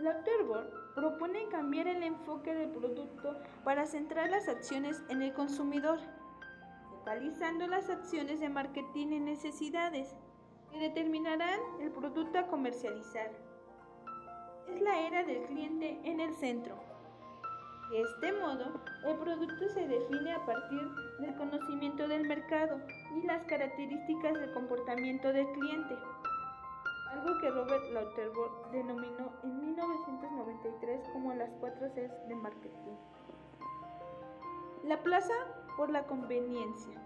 Lauterbach propone cambiar el enfoque del producto para centrar las acciones en el consumidor, focalizando las acciones de marketing en necesidades que determinarán el producto a comercializar. Es la era del cliente en el centro. De este modo, el producto se define a partir del conocimiento del mercado y las características del comportamiento del cliente algo que Robert Lauterbach denominó en 1993 como las cuatro Cs de marketing. La plaza por la conveniencia.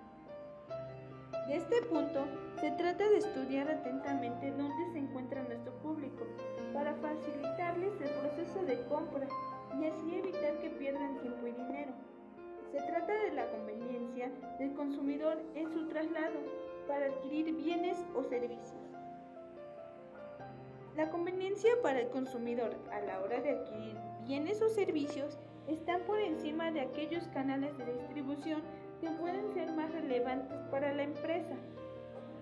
De este punto, se trata de estudiar atentamente dónde se encuentra nuestro público para facilitarles el proceso de compra y así evitar que pierdan tiempo y dinero. Se trata de la conveniencia del consumidor en su traslado para adquirir bienes o servicios. La conveniencia para el consumidor a la hora de adquirir bienes o servicios están por encima de aquellos canales de distribución que pueden ser más relevantes para la empresa.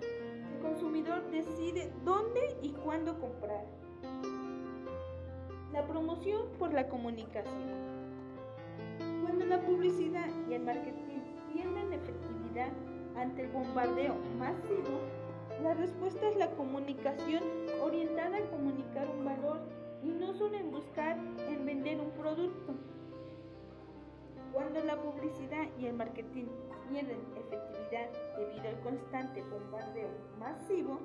El consumidor decide dónde y cuándo comprar. La promoción por la comunicación. Cuando la publicidad y el marketing pierden efectividad ante el bombardeo masivo, respuesta es la comunicación orientada a comunicar un valor y no solo en buscar en vender un producto. Cuando la publicidad y el marketing pierden efectividad debido al constante bombardeo masivo,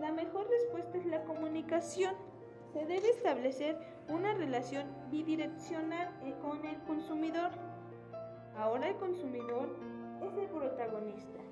la mejor respuesta es la comunicación. Se debe establecer una relación bidireccional con el consumidor. Ahora el consumidor es el protagonista.